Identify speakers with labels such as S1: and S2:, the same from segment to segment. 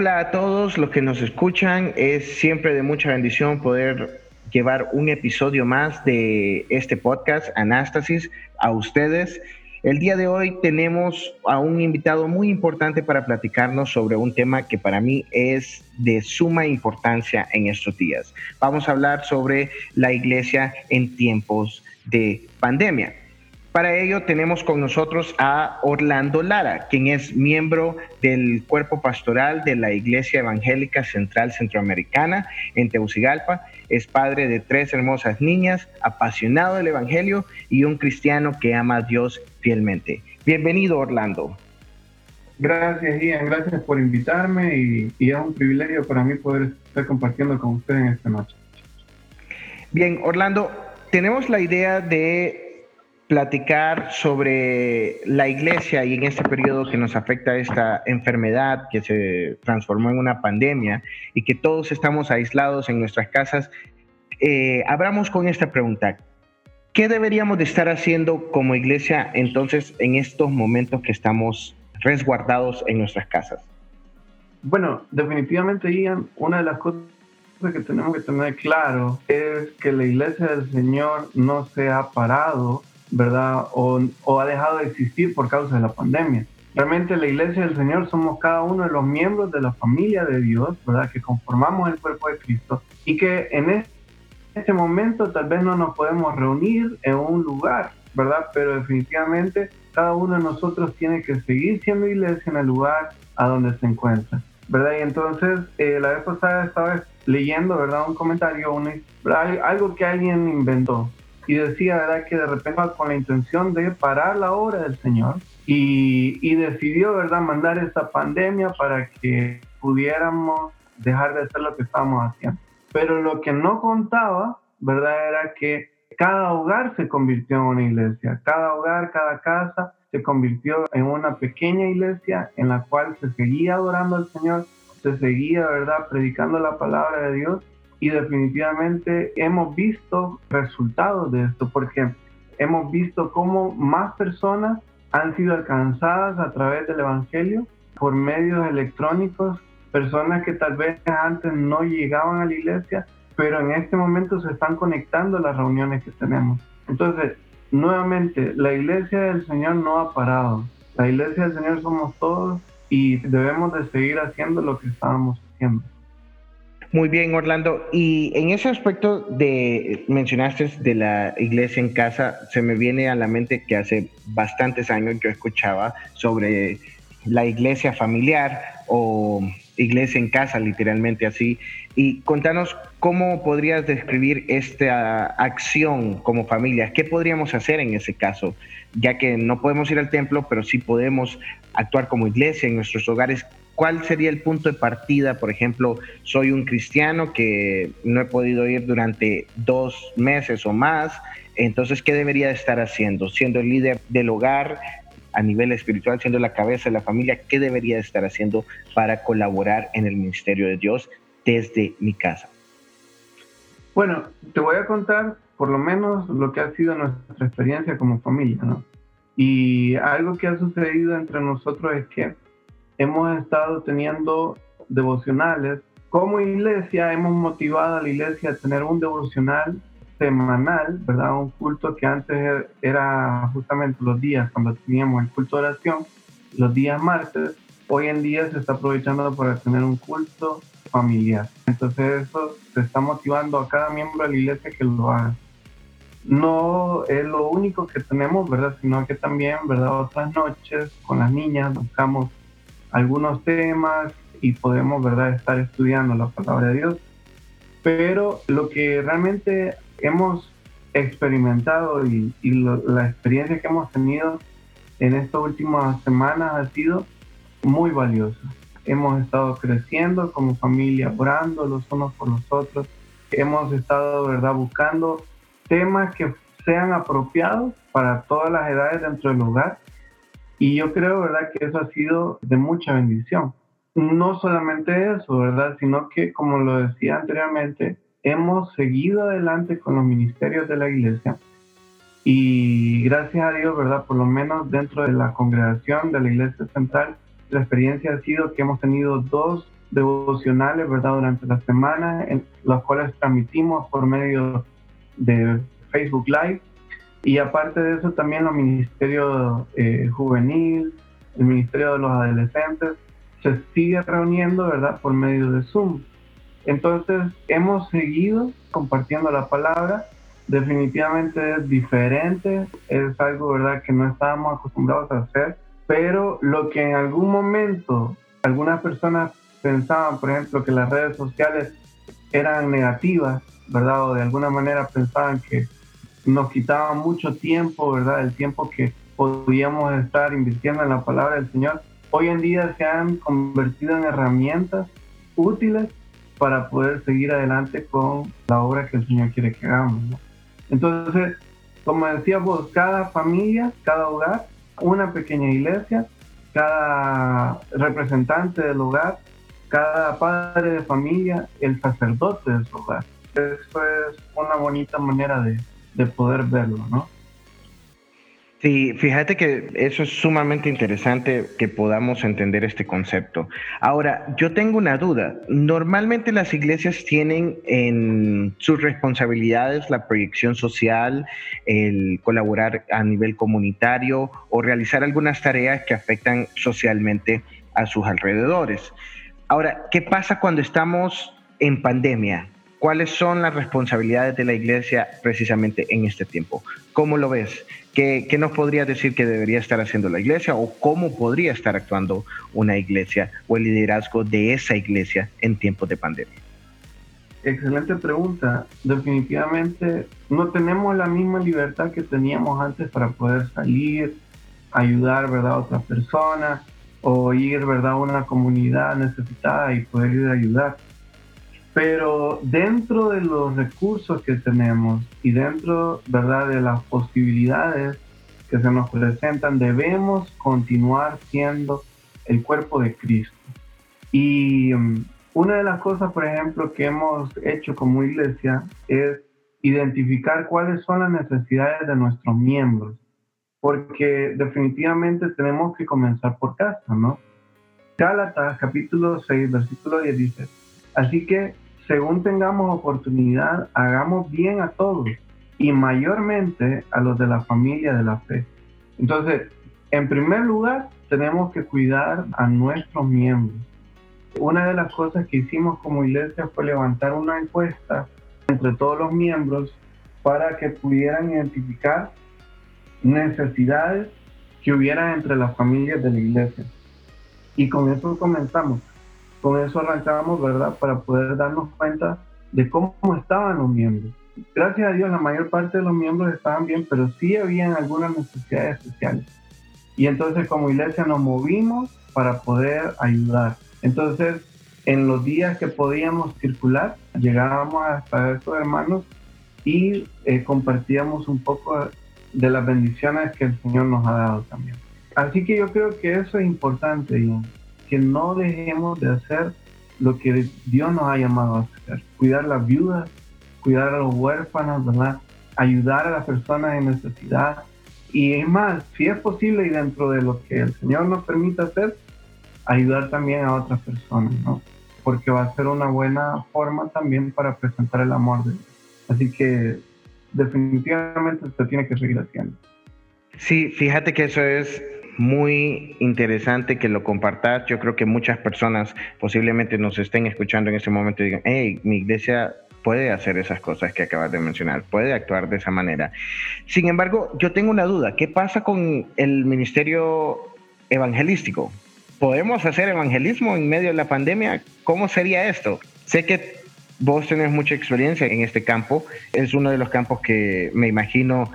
S1: Hola a todos los que nos escuchan. Es siempre de mucha bendición poder llevar un episodio más de este podcast, Anástasis, a ustedes. El día de hoy tenemos a un invitado muy importante para platicarnos sobre un tema que para mí es de suma importancia en estos días. Vamos a hablar sobre la iglesia en tiempos de pandemia. Para ello tenemos con nosotros a Orlando Lara, quien es miembro del cuerpo pastoral de la Iglesia Evangélica Central Centroamericana en Tegucigalpa. Es padre de tres hermosas niñas, apasionado del Evangelio y un cristiano que ama a Dios fielmente. Bienvenido, Orlando.
S2: Gracias, Ian. Gracias por invitarme y, y es un privilegio para mí poder estar compartiendo con ustedes en esta noche.
S1: Bien, Orlando, tenemos la idea de platicar sobre la iglesia y en este periodo que nos afecta esta enfermedad que se transformó en una pandemia y que todos estamos aislados en nuestras casas, eh, abramos con esta pregunta. ¿Qué deberíamos de estar haciendo como iglesia entonces en estos momentos que estamos resguardados en nuestras casas?
S2: Bueno, definitivamente, Ian, una de las cosas que tenemos que tener claro es que la iglesia del Señor no se ha parado ¿verdad? O, o, ha dejado de existir por causa de la pandemia. Realmente la iglesia del Señor somos cada uno de los miembros de la familia de Dios, ¿verdad? Que conformamos el cuerpo de Cristo y que en este momento tal vez no nos podemos reunir en un lugar, ¿verdad? Pero definitivamente cada uno de nosotros tiene que seguir siendo iglesia en el lugar a donde se encuentra, ¿verdad? Y entonces eh, la vez pasada estaba leyendo, ¿verdad? Un comentario, algo que alguien inventó, y decía, ¿verdad? Que de repente con la intención de parar la obra del Señor y, y decidió, ¿verdad? Mandar esta pandemia para que pudiéramos dejar de hacer lo que estábamos haciendo. Pero lo que no contaba, ¿verdad? Era que cada hogar se convirtió en una iglesia, cada hogar, cada casa se convirtió en una pequeña iglesia en la cual se seguía adorando al Señor, se seguía, ¿verdad?, predicando la palabra de Dios y definitivamente hemos visto resultados de esto porque hemos visto cómo más personas han sido alcanzadas a través del Evangelio por medios electrónicos, personas que tal vez antes no llegaban a la iglesia, pero en este momento se están conectando a las reuniones que tenemos. Entonces, nuevamente, la iglesia del Señor no ha parado. La iglesia del Señor somos todos y debemos de seguir haciendo lo que estábamos haciendo.
S1: Muy bien, Orlando. Y en ese aspecto de mencionaste de la iglesia en casa, se me viene a la mente que hace bastantes años yo escuchaba sobre la iglesia familiar o iglesia en casa, literalmente así. Y contanos cómo podrías describir esta acción como familia. ¿Qué podríamos hacer en ese caso? Ya que no podemos ir al templo, pero sí podemos actuar como iglesia en nuestros hogares. ¿Cuál sería el punto de partida? Por ejemplo, soy un cristiano que no he podido ir durante dos meses o más, entonces, ¿qué debería estar haciendo? Siendo el líder del hogar a nivel espiritual, siendo la cabeza de la familia, ¿qué debería estar haciendo para colaborar en el ministerio de Dios desde mi casa?
S2: Bueno, te voy a contar por lo menos lo que ha sido nuestra experiencia como familia, ¿no? Y algo que ha sucedido entre nosotros es que hemos estado teniendo devocionales. Como iglesia hemos motivado a la iglesia a tener un devocional semanal, ¿verdad? Un culto que antes era justamente los días cuando teníamos el culto de oración, los días martes. Hoy en día se está aprovechando para tener un culto familiar. Entonces eso se está motivando a cada miembro de la iglesia que lo haga. No es lo único que tenemos, ¿verdad? Sino que también, ¿verdad? Otras noches con las niñas buscamos algunos temas y podemos, ¿verdad?, estar estudiando la palabra de Dios. Pero lo que realmente hemos experimentado y, la experiencia que hemos tenido en estas últimas semanas ha sido muy valiosa. Hemos estado creciendo como familia, orando los unos por los otros, hemos estado, ¿verdad?, buscando temas que sean apropiados para todas las edades dentro del hogar. Y yo creo, ¿verdad?, que eso ha sido de mucha bendición. No solamente eso, ¿verdad?, sino que, como lo decía anteriormente, hemos seguido adelante con los ministerios de la iglesia. Y gracias a Dios, ¿verdad?, por lo menos dentro de la congregación de la iglesia central, la experiencia ha sido que hemos tenido dos devocionales, ¿verdad?, durante la semana, en los cuales transmitimos por medio de Facebook Live. Y aparte de eso, también los ministerios eh, juvenil, el ministerio de los adolescentes, se sigue reuniendo, ¿verdad?, por medio de Zoom. Entonces, hemos seguido compartiendo la palabra. Definitivamente es diferente, es algo, ¿verdad?, que no estábamos acostumbrados a hacer, pero lo que en algún momento algunas personas pensaban, por ejemplo, que las redes sociales eran negativas, ¿verdad? O de alguna manera pensaban que nos quitaban mucho tiempo, ¿verdad? El tiempo que podíamos estar invirtiendo en la palabra del Señor. Hoy en día se han convertido en herramientas útiles para poder seguir adelante con la obra que el Señor quiere que hagamos. Entonces, como decíamos, cada familia, cada hogar, una pequeña iglesia, cada representante del hogar cada padre de familia el sacerdote de su hogar. Eso es una bonita manera de, de poder verlo, ¿no?
S1: Sí, fíjate que eso es sumamente interesante que podamos entender este concepto. Ahora, yo tengo una duda. Normalmente las iglesias tienen en sus responsabilidades la proyección social, el colaborar a nivel comunitario o realizar algunas tareas que afectan socialmente a sus alrededores. Ahora, ¿qué pasa cuando estamos en pandemia? ¿Cuáles son las responsabilidades de la iglesia precisamente en este tiempo? ¿Cómo lo ves? ¿Qué, nos podrías decir que debería estar haciendo la iglesia o cómo podría estar actuando una iglesia o el liderazgo de esa iglesia en tiempos de pandemia?
S2: Excelente pregunta. Definitivamente no tenemos la misma libertad que teníamos antes para poder salir, ayudar ¿verdad? a otras personas o ir, ¿verdad?, a una comunidad necesitada y poder ir a ayudar. Pero dentro de los recursos que tenemos y dentro, ¿verdad?, de las posibilidades que se nos presentan, debemos continuar siendo el cuerpo de Cristo. Y um, una de las cosas, por ejemplo, que hemos hecho como iglesia es identificar cuáles son las necesidades de nuestros miembros porque definitivamente tenemos que comenzar por casa, ¿no? Gálatas capítulo 6, versículo 10 dice, así que según tengamos oportunidad, hagamos bien a todos y mayormente a los de la familia de la fe. Entonces, en primer lugar, tenemos que cuidar a nuestros miembros. Una de las cosas que hicimos como iglesia fue levantar una encuesta entre todos los miembros para que pudieran identificar necesidades que hubiera entre las familias de la iglesia. Y con eso comenzamos, con eso arrancamos, ¿verdad? Para poder darnos cuenta de cómo estaban los miembros. Gracias a Dios la mayor parte de los miembros estaban bien, pero sí habían algunas necesidades especiales. Y entonces como iglesia nos movimos para poder ayudar. Entonces, en los días que podíamos circular, llegábamos hasta estos hermanos y eh, compartíamos un poco de las bendiciones que el Señor nos ha dado también. Así que yo creo que eso es importante, que no dejemos de hacer lo que Dios nos ha llamado a hacer, cuidar las viudas, cuidar a los huérfanos. Ayudar a las personas en necesidad. Y es más, si es posible y dentro de lo que el Señor nos permite hacer, ayudar también a otras personas, ¿no? Porque va a ser una buena forma también para presentar el amor de Dios. Así que definitivamente se tiene que seguir haciendo.
S1: Sí, fíjate que eso es muy interesante que lo compartas. Yo creo que muchas personas posiblemente nos estén escuchando en este momento y digan, hey, mi iglesia puede hacer esas cosas que acabas de mencionar, puede actuar de esa manera. Sin embargo, yo tengo una duda, ¿qué pasa con el ministerio evangelístico? ¿Podemos hacer evangelismo en medio de la pandemia? ¿Cómo sería esto? Sé que Vos tenés mucha experiencia en este campo. Es uno de los campos que me imagino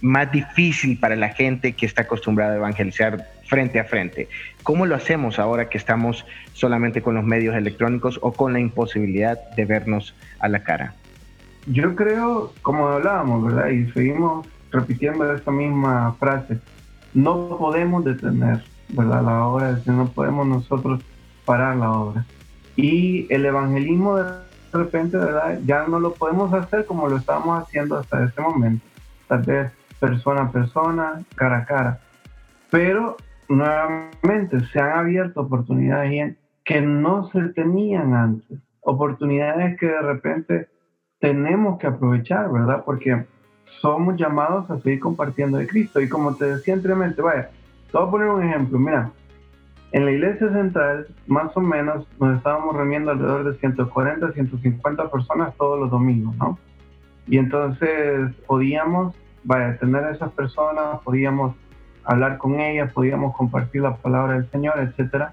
S1: más difícil para la gente que está acostumbrada a evangelizar frente a frente. ¿Cómo lo hacemos ahora que estamos solamente con los medios electrónicos o con la imposibilidad de vernos a la cara?
S2: yo creo, como hablábamos, ¿verdad? Y seguimos repitiendo esta misma frase, no podemos detener, ¿verdad? La obra, no podemos nosotros parar la obra. Y el evangelismo de repente, ¿verdad? Ya no lo podemos hacer como lo estábamos haciendo hasta este momento. Tal vez persona a persona, cara a cara. Pero nuevamente se han abierto oportunidades que no se tenían antes. Oportunidades que de repente tenemos que aprovechar, ¿verdad? Porque somos llamados a seguir compartiendo de Cristo. Y como te decía anteriormente, vaya, te voy a poner un ejemplo. Mira, en la iglesia central, más o menos, nos estábamos reuniendo alrededor de 140, 150 personas todos los domingos, ¿no? Y entonces podíamos, vaya, tener a esas personas, podíamos hablar con ellas, podíamos compartir la palabra del Señor, etcétera.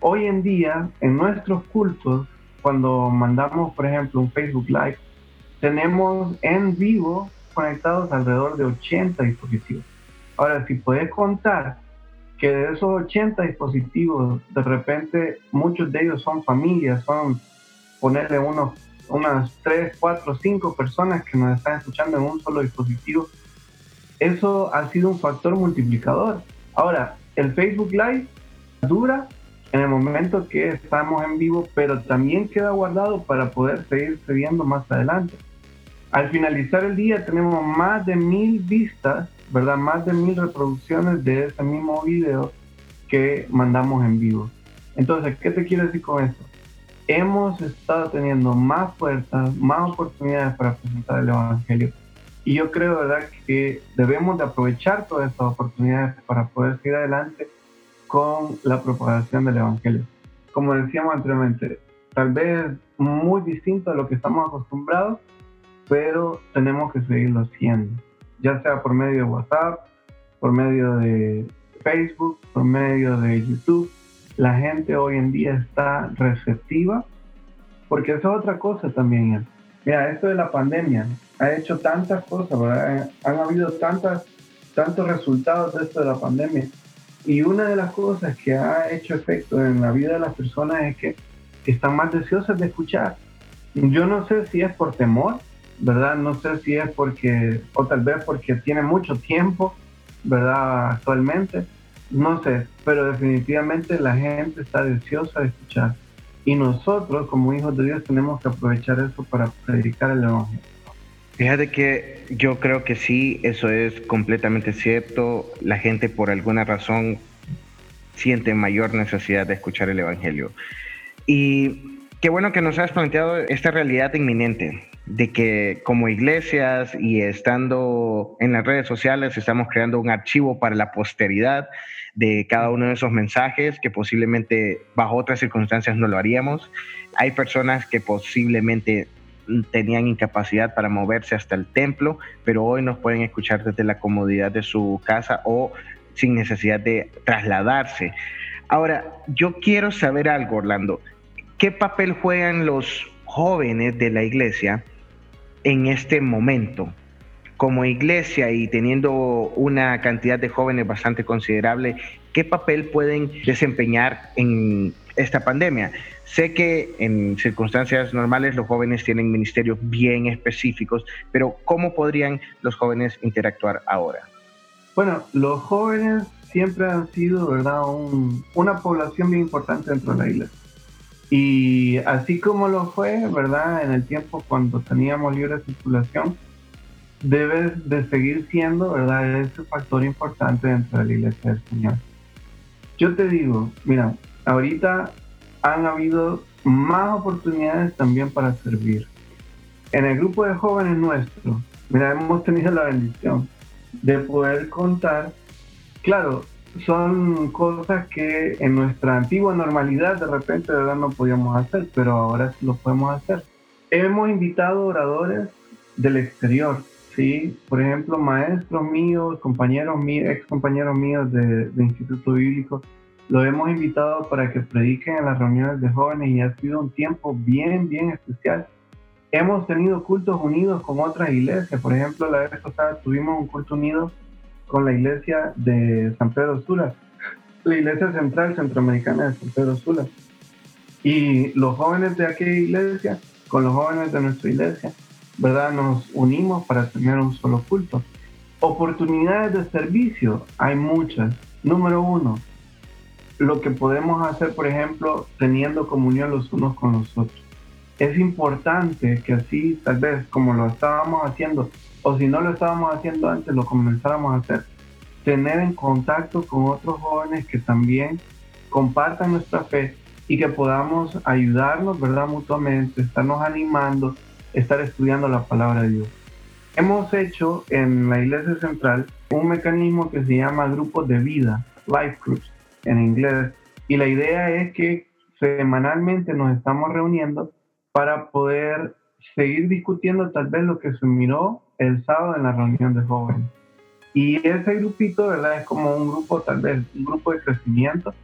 S2: Hoy en día, en nuestros cultos, cuando mandamos, por ejemplo, un Facebook Live, tenemos en vivo conectados alrededor de 80 dispositivos. Ahora, si puedes contar que de esos 80 dispositivos, de repente muchos de ellos son familias, son ponerle unos, unas 3, 4, 5 personas que nos están escuchando en un solo dispositivo, eso ha sido un factor multiplicador. Ahora, el Facebook Live dura en el momento que estamos en vivo, pero también queda guardado para poder seguir viendo más adelante. Al finalizar el día tenemos más de mil vistas, ¿verdad? Más de mil reproducciones de ese mismo video que mandamos en vivo. Entonces, ¿qué te quiero decir con esto? Hemos estado teniendo más fuerzas, más oportunidades para presentar el Evangelio. Y yo creo, ¿verdad?, que debemos de aprovechar todas estas oportunidades para poder seguir adelante con la propagación del Evangelio. Como decíamos anteriormente, tal vez muy distinto a lo que estamos acostumbrados, pero tenemos que seguirlo haciendo, ya sea por medio de WhatsApp, por medio de Facebook, por medio de YouTube. La gente hoy en día está receptiva, porque eso es otra cosa también. Mira, esto de la pandemia ha hecho tantas cosas, ¿verdad? Han habido tantas, tantos resultados de esto de la pandemia y una de las cosas que ha hecho efecto en la vida de las personas es que están más deseosas de escuchar. Yo no sé si es por temor, ¿verdad? No sé si es porque, o tal vez porque tiene mucho tiempo, ¿verdad? Actualmente, no sé, pero definitivamente la gente está deseosa de escuchar. Y nosotros, como hijos de Dios, tenemos que aprovechar eso para predicar el Evangelio.
S1: Fíjate que yo creo que sí, eso es completamente cierto. La gente por alguna razón siente mayor necesidad de escuchar el Evangelio. Y qué bueno que nos has planteado esta realidad inminente de que como iglesias y estando en las redes sociales estamos creando un archivo para la posteridad de cada uno de esos mensajes que posiblemente bajo otras circunstancias no lo haríamos. Hay personas que posiblemente tenían incapacidad para moverse hasta el templo, pero hoy nos pueden escuchar desde la comodidad de su casa o sin necesidad de trasladarse. Ahora, yo quiero saber algo, Orlando. ¿Qué papel juegan los jóvenes de la iglesia en este momento? Como iglesia y teniendo una cantidad de jóvenes bastante considerable, ¿qué papel pueden desempeñar en esta pandemia? Sé que en circunstancias normales los jóvenes tienen ministerios bien específicos, pero ¿cómo podrían los jóvenes interactuar ahora?
S2: Bueno, los jóvenes siempre han sido, ¿verdad?, una población bien importante dentro de la iglesia. Y así como lo fue, ¿verdad?, en el tiempo cuando teníamos libre circulación, debe de seguir siendo, ¿verdad?, ese factor importante dentro de la iglesia del Señor. Yo te digo, mira, ahorita han habido más oportunidades también para servir. En el grupo de jóvenes nuestros, mira, hemos tenido la bendición de poder contar, claro, son cosas que en nuestra antigua normalidad de repente verdad no podíamos hacer, pero ahora sí lo podemos hacer. Hemos invitado oradores del exterior, ¿sí? Por ejemplo, maestros míos, compañeros míos, ex compañeros míos de, Instituto Bíblico, lo hemos invitado para que prediquen en las reuniones de jóvenes y ha sido un tiempo bien, bien especial. Hemos tenido cultos unidos con otras iglesias. Por ejemplo, la vez pasada tuvimos un culto unido con la iglesia de San Pedro Sula, la iglesia central centroamericana de San Pedro Sula. Y los jóvenes de aquella iglesia, con los jóvenes de nuestra iglesia, ¿verdad? Nos unimos para tener un solo culto. Oportunidades de servicio, hay muchas. Número uno, lo que podemos hacer, por ejemplo, teniendo comunión los unos con los otros. Es importante que así, tal vez como lo estábamos haciendo, o si no lo estábamos haciendo antes, lo comenzáramos a hacer, tener en contacto con otros jóvenes que también compartan nuestra fe y que podamos ayudarnos, ¿verdad? Mutuamente, estarnos animando, estar estudiando la palabra de Dios. Hemos hecho en la Iglesia Central un mecanismo que se llama grupos de vida, life groups en inglés, y la idea es que semanalmente nos estamos reuniendo para poder seguir discutiendo tal vez lo que se miró el sábado en la reunión de jóvenes. Y ese grupito, ¿verdad? Es como un grupo, tal vez, un grupo de crecimiento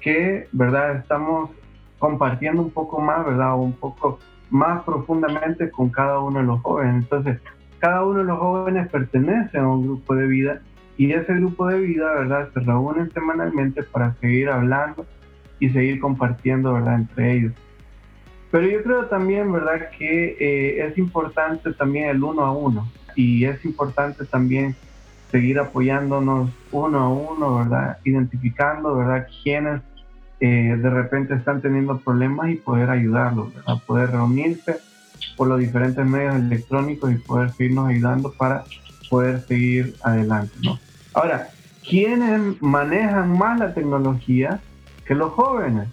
S2: que, ¿verdad? Estamos compartiendo un poco más, ¿verdad? Un poco más profundamente con cada uno de los jóvenes. Entonces, cada uno de los jóvenes pertenece a un grupo de vida y ese grupo de vida, ¿verdad? Se reúnen semanalmente para seguir hablando y seguir compartiendo, ¿verdad? Entre ellos. Pero yo creo también, ¿verdad? Que eh, es importante también el uno a uno y es importante también seguir apoyándonos uno a uno, ¿verdad? Identificando, ¿verdad? Quiénes eh, de repente están teniendo problemas y poder ayudarlos, ¿verdad? Poder reunirse por los diferentes medios electrónicos y poder seguirnos ayudando para poder seguir adelante, ¿no? Ahora, ¿quiénes manejan más la tecnología que los jóvenes?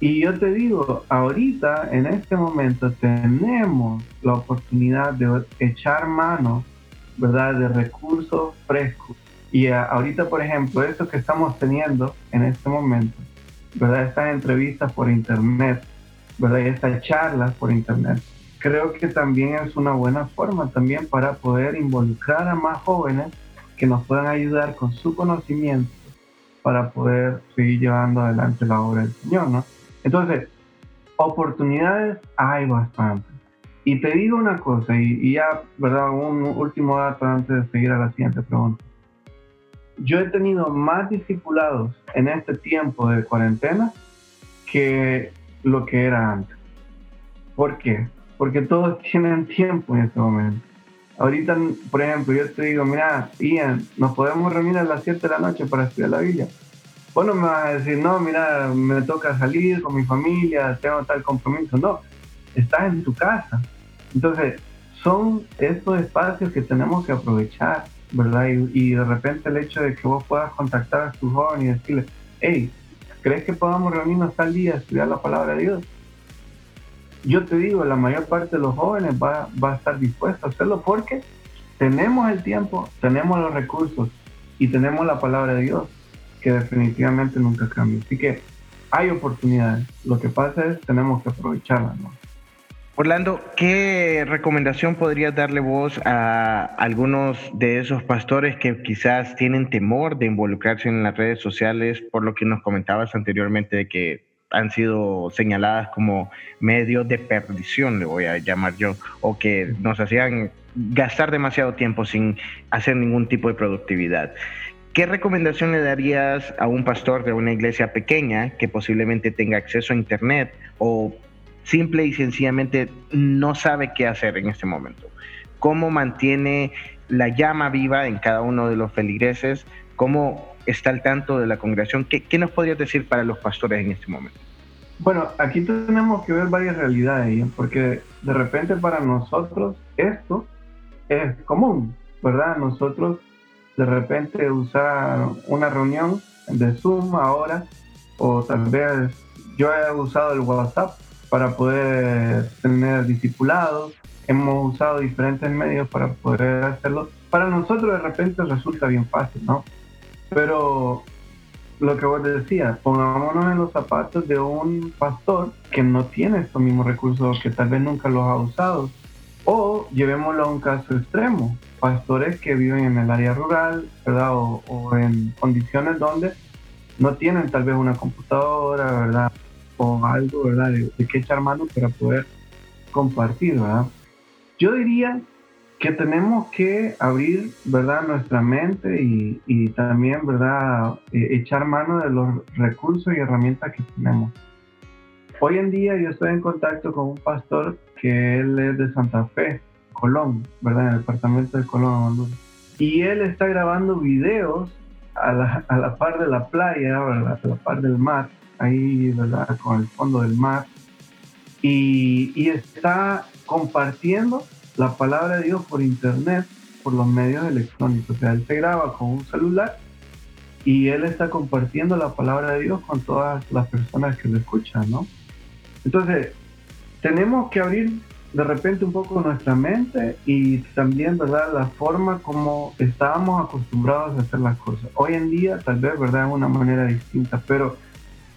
S2: Y yo te digo, ahorita, en este momento, tenemos la oportunidad de echar mano ¿verdad?, de recursos frescos. Y ahorita, por ejemplo, esto que estamos teniendo en este momento, ¿verdad? Estas entrevistas por internet, ¿verdad? Y estas charlas por internet, creo que también es una buena forma también para poder involucrar a más jóvenes que nos puedan ayudar con su conocimiento para poder seguir llevando adelante la obra del Señor, ¿no? Entonces, oportunidades hay bastantes. Y te digo una cosa, y, ya, ¿verdad? Un último dato antes de seguir a la siguiente pregunta. Yo he tenido más discipulados en este tiempo de cuarentena que lo que era antes. ¿Por qué? Porque todos tienen tiempo en este momento. Ahorita, por ejemplo, yo te digo, mira, Ian, nos podemos reunir a las 7 de la noche para estudiar la Biblia. Vos no me vas a decir, no, mira, me toca salir con mi familia, tengo tal compromiso. No, estás en tu casa. Entonces, son estos espacios que tenemos que aprovechar, ¿verdad? Y, de repente el hecho de que vos puedas contactar a tu joven y decirle, hey, ¿crees que podamos reunirnos tal día a estudiar la palabra de Dios? Yo te digo, la mayor parte de los jóvenes va, va a estar dispuesto a hacerlo porque tenemos el tiempo, tenemos los recursos y tenemos la palabra de Dios, que definitivamente nunca cambia. Así que hay oportunidades. Lo que pasa es tenemos que aprovecharlas.
S1: Orlando, ¿qué recomendación podrías darle vos a algunos de esos pastores que quizás tienen temor de involucrarse en las redes sociales por lo que nos comentabas anteriormente de que han sido señaladas como medios de perdición, le voy a llamar yo, o que nos hacían gastar demasiado tiempo sin hacer ningún tipo de productividad? ¿Qué recomendación le darías a un pastor de una iglesia pequeña que posiblemente tenga acceso a Internet o simple y sencillamente no sabe qué hacer en este momento. ¿Cómo mantiene la llama viva en cada uno de los feligreses? ¿Cómo está al tanto de la congregación? ¿Qué, qué nos podrías decir para los pastores en este momento?
S2: Bueno, aquí tenemos que ver varias realidades, porque de repente para nosotros esto es común, ¿verdad? Nosotros de repente usar una reunión de Zoom ahora, o tal vez yo he usado el WhatsApp para poder tener discipulados. Hemos usado diferentes medios para poder hacerlo. Para nosotros de repente resulta bien fácil, ¿no? Pero lo que vos decías, pongámonos en los zapatos de un pastor que no tiene estos mismos recursos, que tal vez nunca los ha usado. O llevémoslo a un caso extremo, pastores que viven en el área rural, ¿verdad? O, en condiciones donde no tienen tal vez una computadora, ¿verdad? o algo, ¿verdad? De, qué echar mano para poder compartir, ¿verdad? Yo diría que tenemos que abrir, ¿verdad? Nuestra mente y, también, ¿verdad? Eh, echar mano de los recursos y herramientas que tenemos. Hoy en día yo estoy en contacto con un pastor que él es de Santa Fe, Colón, ¿verdad? En el departamento de Colón, Honduras. Y él está grabando videos a la, a la par de la playa, ¿verdad? A la par del mar, ahí, ¿verdad? Con el fondo del mar. Y, y está compartiendo la palabra de Dios por internet, por los medios electrónicos. O sea, él se graba con un celular y él está compartiendo la palabra de Dios con todas las personas que lo escuchan, ¿no? Entonces, tenemos que abrir de repente un poco nuestra mente y también, ¿verdad?, la forma como estábamos acostumbrados a hacer las cosas. Hoy en día, tal vez, ¿verdad?, es una manera distinta, pero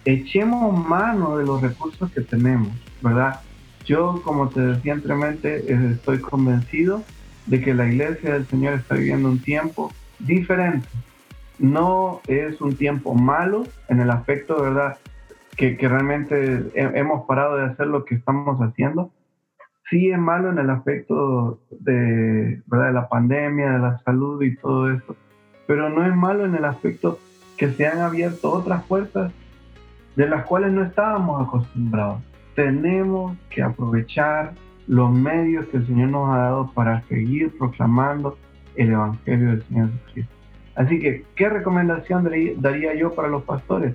S2: echemos mano de los recursos que tenemos, ¿verdad? Yo, como te decía anteriormente, eh, estoy convencido de que la iglesia del Señor está viviendo un tiempo diferente. No es un tiempo malo en el aspecto, ¿verdad?, que, que realmente hemos parado de hacer lo que estamos haciendo, sí es malo en el aspecto de, ¿verdad? de la pandemia, de la salud y todo eso, pero no es malo en el aspecto que se han abierto otras puertas de las cuales no estábamos acostumbrados. Tenemos que aprovechar los medios que el Señor nos ha dado para seguir proclamando el Evangelio del Señor Jesucristo. Así que, ¿qué recomendación daría yo para los pastores?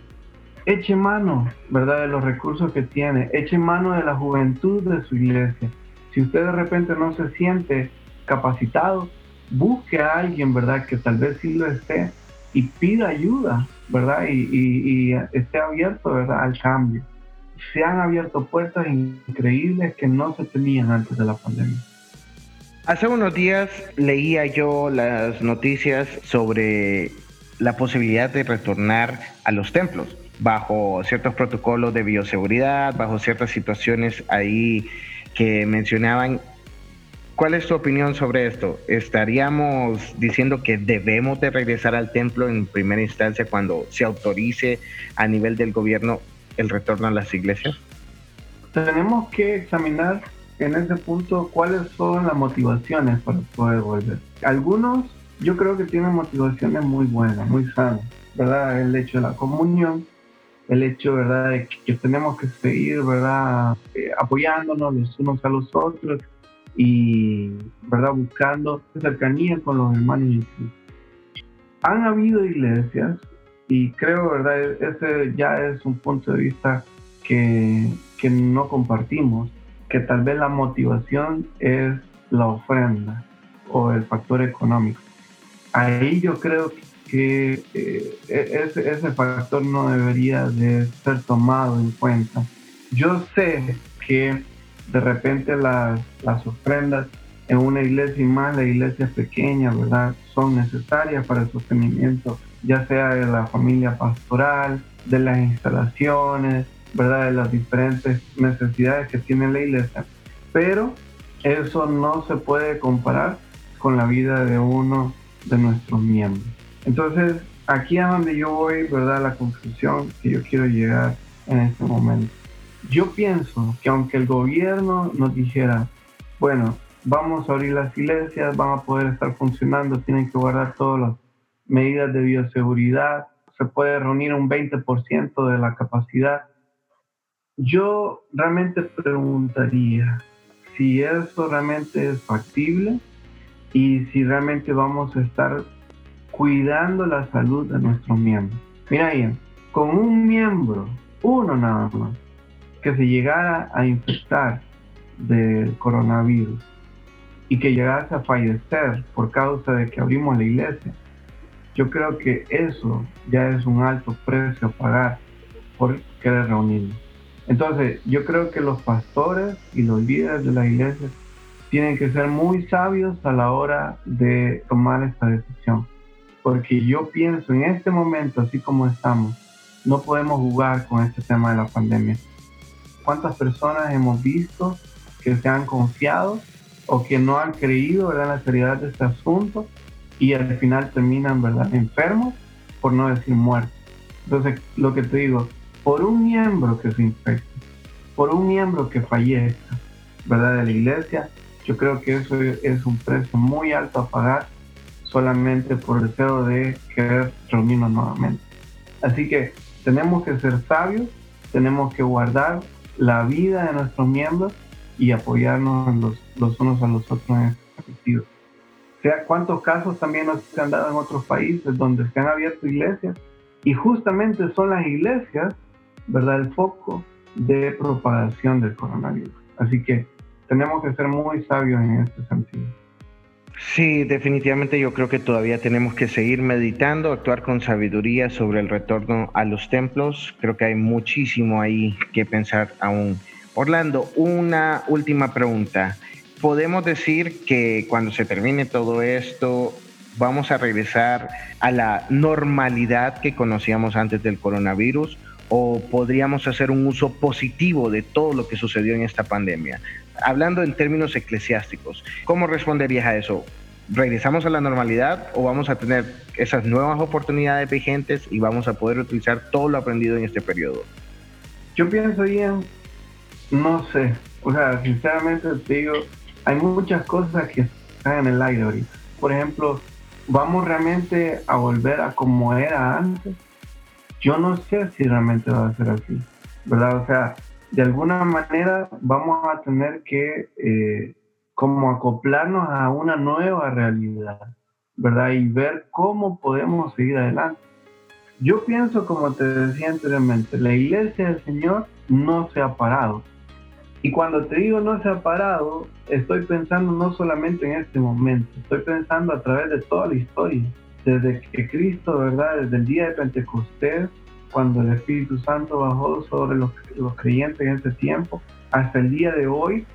S2: Eche mano, ¿verdad?, de los recursos que tiene, eche mano de la juventud de su iglesia, si usted de repente no se siente capacitado, busque a alguien, ¿verdad? Que tal vez sí lo esté y pida ayuda, ¿verdad? Y, esté abierto, ¿verdad? Al cambio. Se han abierto puertas increíbles que no se tenían antes de la pandemia.
S1: Hace unos días leía yo las noticias sobre la posibilidad de retornar a los templos bajo ciertos protocolos de bioseguridad, bajo ciertas situaciones ahí que mencionaban. ¿Cuál es tu opinión sobre esto? ¿Estaríamos diciendo que debemos de regresar al templo en primera instancia cuando se autorice a nivel del gobierno el retorno a las iglesias?
S2: Tenemos que examinar en ese punto cuáles son las motivaciones para poder volver. Algunos yo creo que tienen motivaciones muy buenas, muy sanas, ¿verdad? El hecho de la comunión, el hecho, ¿verdad?, de que tenemos que seguir, ¿verdad?, eh, apoyándonos los unos a los otros y, ¿verdad?, buscando cercanía con los hermanos Han habido iglesias y creo, ¿verdad?, ese ya es un punto de vista que, que no compartimos, que tal vez la motivación es la ofrenda o el factor económico. Ahí yo creo que que eh, ese, ese, factor no debería de ser tomado en cuenta. Yo sé que de repente las, las ofrendas en una iglesia y más la iglesia pequeña, ¿verdad? Son necesarias para el sostenimiento, ya sea de la familia pastoral, de las instalaciones, ¿verdad? De las diferentes necesidades que tiene la iglesia. Pero eso no se puede comparar con la vida de uno de nuestros miembros. Entonces, aquí es donde yo voy, ¿verdad? La conclusión que yo quiero llegar en este momento. Yo pienso que aunque el gobierno nos dijera, bueno, vamos a abrir las iglesias, van a poder estar funcionando, tienen que guardar todas las medidas de bioseguridad, se puede reunir un 20% de la capacidad. Yo realmente preguntaría si eso realmente es factible y si realmente vamos a estar cuidando la salud de nuestros miembros. Mira bien, con un miembro, uno nada más, que se llegara a infectar del coronavirus y que llegase a fallecer por causa de que abrimos la iglesia, yo creo que eso ya es un alto precio a pagar por querer reunirnos. Entonces, yo creo que los pastores y los líderes de la iglesia tienen que ser muy sabios a la hora de tomar esta decisión porque yo pienso en este momento, así como estamos, no podemos jugar con este tema de la pandemia. ¿Cuántas personas hemos visto que se han confiado o que no han creído en la seriedad de este asunto y al final terminan ¿verdad? enfermos, por no decir muertos? Entonces, lo que te digo, por un miembro que se infecte, por un miembro que fallezca, ¿verdad? De la iglesia, yo creo que eso es un precio muy alto a pagar solamente por deseo de querer reunirnos nuevamente. Así que tenemos que ser sabios, tenemos que guardar la vida de nuestros miembros y apoyarnos los, unos a los otros en este sentido. O sea, cuántos casos también nos han dado en otros países donde se han abierto iglesias y justamente son las iglesias, ¿verdad?, el foco de propagación del coronavirus. Así que tenemos que ser muy sabios en este sentido.
S1: Sí, definitivamente yo creo que todavía tenemos que seguir meditando, actuar con sabiduría sobre el retorno a los templos. Creo que hay muchísimo ahí que pensar aún. Orlando, una última pregunta. ¿Podemos decir que cuando se termine todo esto vamos a regresar a la normalidad que conocíamos antes del coronavirus? ¿O podríamos hacer un uso positivo de todo lo que sucedió en esta pandemia? hablando en términos eclesiásticos, ¿cómo responderías a eso? ¿Regresamos a la normalidad o vamos a tener esas nuevas oportunidades vigentes y vamos a poder utilizar todo lo aprendido en este periodo?
S2: Yo pienso, Ian, no sé. O sea, sinceramente te digo, hay muchas cosas que están en el aire ahorita. Por ejemplo, ¿vamos realmente a volver a como era antes? Yo no sé si realmente va a ser así, ¿verdad? O sea, de alguna manera vamos a tener que eh, como acoplarnos a una nueva realidad, ¿verdad? Y ver cómo podemos seguir adelante. Yo pienso, como te decía anteriormente, la iglesia del Señor no se ha parado. Y cuando te digo no se ha parado, estoy pensando no solamente en este momento, estoy pensando a través de toda la historia. Desde que Cristo, ¿verdad? Desde el día de Pentecostés, cuando el Espíritu Santo bajó sobre los, creyentes en ese tiempo, hasta el día de hoy,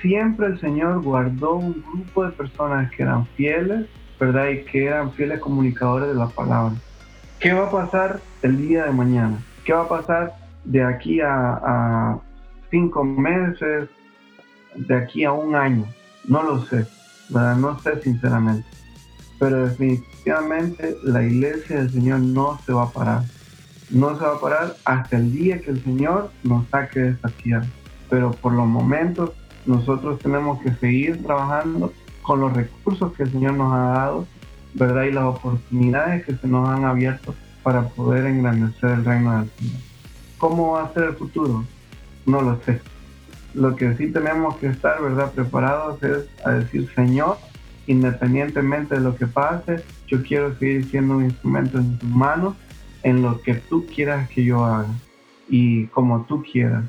S2: siempre el Señor guardó un grupo de personas que eran fieles, ¿verdad? Y que eran fieles comunicadores de la palabra. ¿Qué va a pasar el día de mañana? ¿Qué va a pasar de aquí a, cinco meses, de aquí a un año? No lo sé, ¿verdad? No sé sinceramente. Pero definitivamente la iglesia del Señor no se va a parar no se va a parar hasta el día que el Señor nos saque de esta tierra. Pero por los momentos nosotros tenemos que seguir trabajando con los recursos que el Señor nos ha dado, ¿verdad? Y las oportunidades que se nos han abierto para poder engrandecer el reino del Señor. ¿Cómo va a ser el futuro? No lo sé. Lo que sí tenemos que estar, ¿verdad? Preparados es a decir, Señor, independientemente de lo que pase, yo quiero seguir siendo un instrumento en tus manos en lo que tú quieras que yo haga y como tú quieras.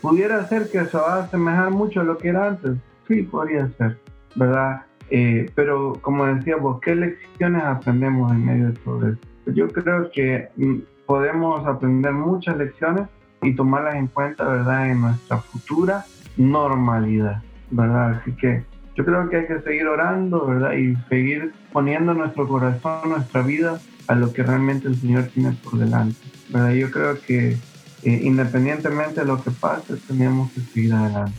S2: ¿Pudiera ser que se va a asemejar mucho a lo que era antes? Sí, podría ser, ¿verdad? Eh, pero como decíamos, ¿qué lecciones aprendemos en medio de todo esto? Yo creo que mm, podemos aprender muchas lecciones y tomarlas en cuenta, ¿verdad? En nuestra futura normalidad, ¿verdad? Así que yo creo que hay que seguir orando, ¿verdad? Y seguir poniendo nuestro corazón, nuestra vida a lo que realmente el Señor tiene por delante. ¿verdad? Yo creo que eh, independientemente de lo que pase, tenemos que seguir adelante.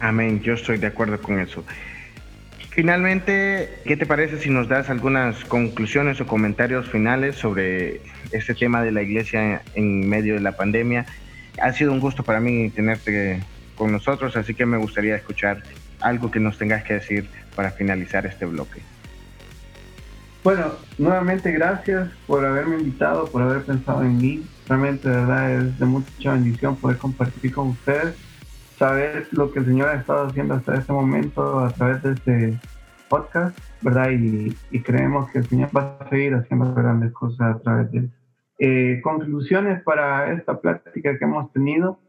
S1: Amén, yo estoy de acuerdo con eso. Finalmente, ¿qué te parece si nos das algunas conclusiones o comentarios finales sobre este tema de la iglesia en medio de la pandemia? Ha sido un gusto para mí tenerte con nosotros, así que me gustaría escuchar algo que nos tengas que decir para finalizar este bloque.
S2: Bueno, nuevamente gracias por haberme invitado, por haber pensado en mí. Realmente, de verdad, es de mucha bendición poder compartir con ustedes, saber lo que el Señor ha estado haciendo hasta este momento a través de este podcast, ¿verdad? Y, creemos que el Señor va a seguir haciendo grandes cosas a través de él. Eh, conclusiones para esta plática que hemos tenido.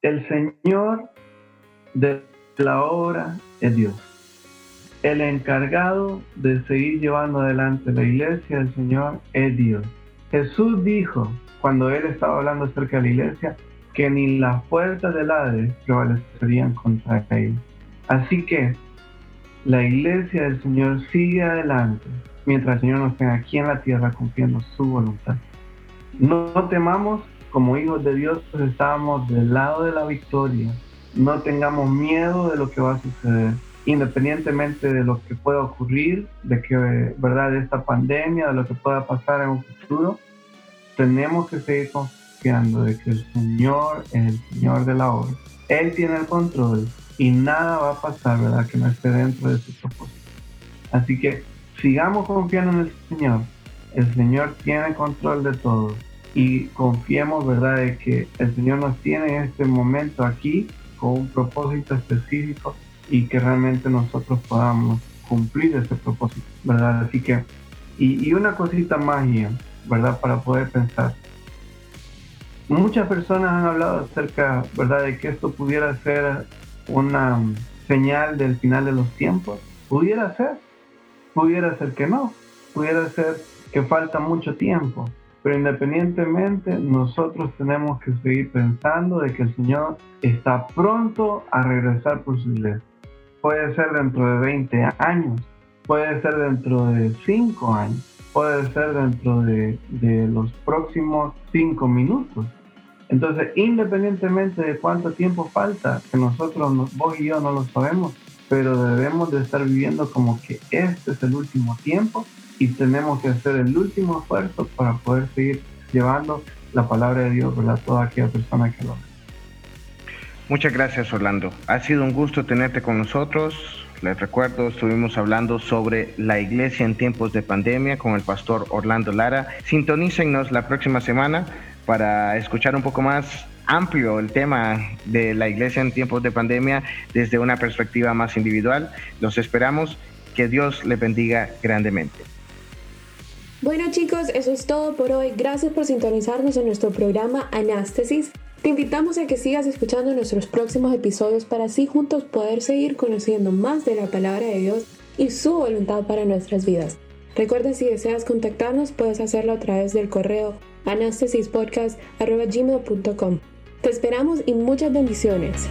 S2: El Señor de la obra es Dios el encargado de seguir llevando adelante la iglesia del Señor es Dios. Jesús dijo, cuando él estaba hablando acerca de la iglesia, que ni las puertas del Hades prevalecerían contra él. Así que la iglesia del Señor sigue adelante mientras el Señor nos tenga aquí en la tierra cumpliendo su voluntad. No temamos, como hijos de Dios, pues estamos del lado de la victoria. No tengamos miedo de lo que va a suceder independientemente de lo que pueda ocurrir, de que, verdad, de esta pandemia, de lo que pueda pasar en un futuro, tenemos que seguir confiando de que el Señor es el Señor de la obra. Él tiene el control y nada va a pasar, ¿verdad?, que no esté dentro de su propósito. Así que sigamos confiando en el Señor. El Señor tiene control de todo y confiemos, ¿verdad?, de que el Señor nos tiene en este momento aquí con un propósito específico y que realmente nosotros podamos cumplir ese propósito, ¿verdad? Así que, y, y una cosita más, ¿verdad? Para poder pensar. Muchas personas han hablado acerca, ¿verdad?, de que esto pudiera ser una señal del final de los tiempos. Pudiera ser, pudiera ser que no, pudiera ser que falta mucho tiempo, pero independientemente nosotros tenemos que seguir pensando de que el Señor está pronto a regresar por su iglesia. Puede ser dentro de 20 años, puede ser dentro de 5 años, puede ser dentro de, de los próximos 5 minutos. Entonces, independientemente de cuánto tiempo falta, que nosotros, vos y yo no lo sabemos, pero debemos de estar viviendo como que este es el último tiempo y tenemos que hacer el último esfuerzo para poder seguir llevando la palabra de Dios a toda aquella persona que lo hace.
S1: Muchas gracias Orlando. Ha sido un gusto tenerte con nosotros. Les recuerdo, estuvimos hablando sobre la iglesia en tiempos de pandemia con el pastor Orlando Lara. Sintonícenos la próxima semana para escuchar un poco más amplio el tema de la iglesia en tiempos de pandemia desde una perspectiva más individual. Los esperamos. Que Dios le bendiga grandemente.
S3: Bueno chicos, eso es todo por hoy. Gracias por sintonizarnos en nuestro programa Anástesis. Te invitamos a que sigas escuchando nuestros próximos episodios para así juntos poder seguir conociendo más de la palabra de Dios y su voluntad para nuestras vidas. Recuerda si deseas contactarnos puedes hacerlo a través del correo anastasispodcast.gmail.com. Te esperamos y muchas bendiciones.